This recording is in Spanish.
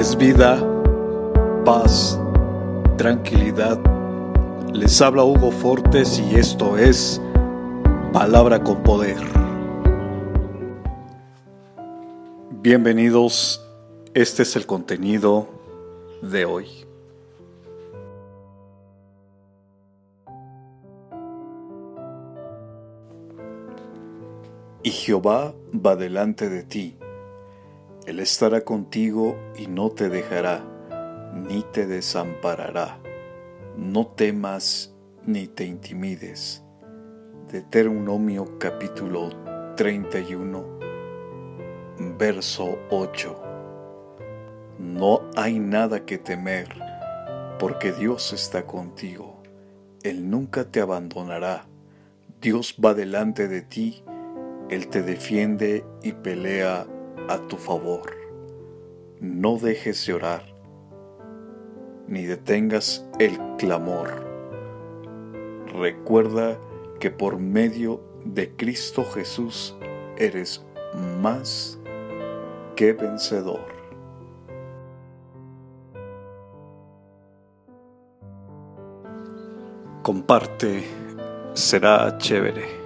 es vida, paz, tranquilidad. Les habla Hugo Fortes y esto es Palabra con Poder. Bienvenidos, este es el contenido de hoy. Y Jehová va delante de ti él estará contigo y no te dejará, ni te desamparará. No temas ni te intimides. Deuteronomio capítulo 31, verso 8. No hay nada que temer, porque Dios está contigo. Él nunca te abandonará. Dios va delante de ti, Él te defiende y pelea a tu favor. No dejes de orar, ni detengas el clamor. Recuerda que por medio de Cristo Jesús eres más que vencedor. Comparte, será chévere.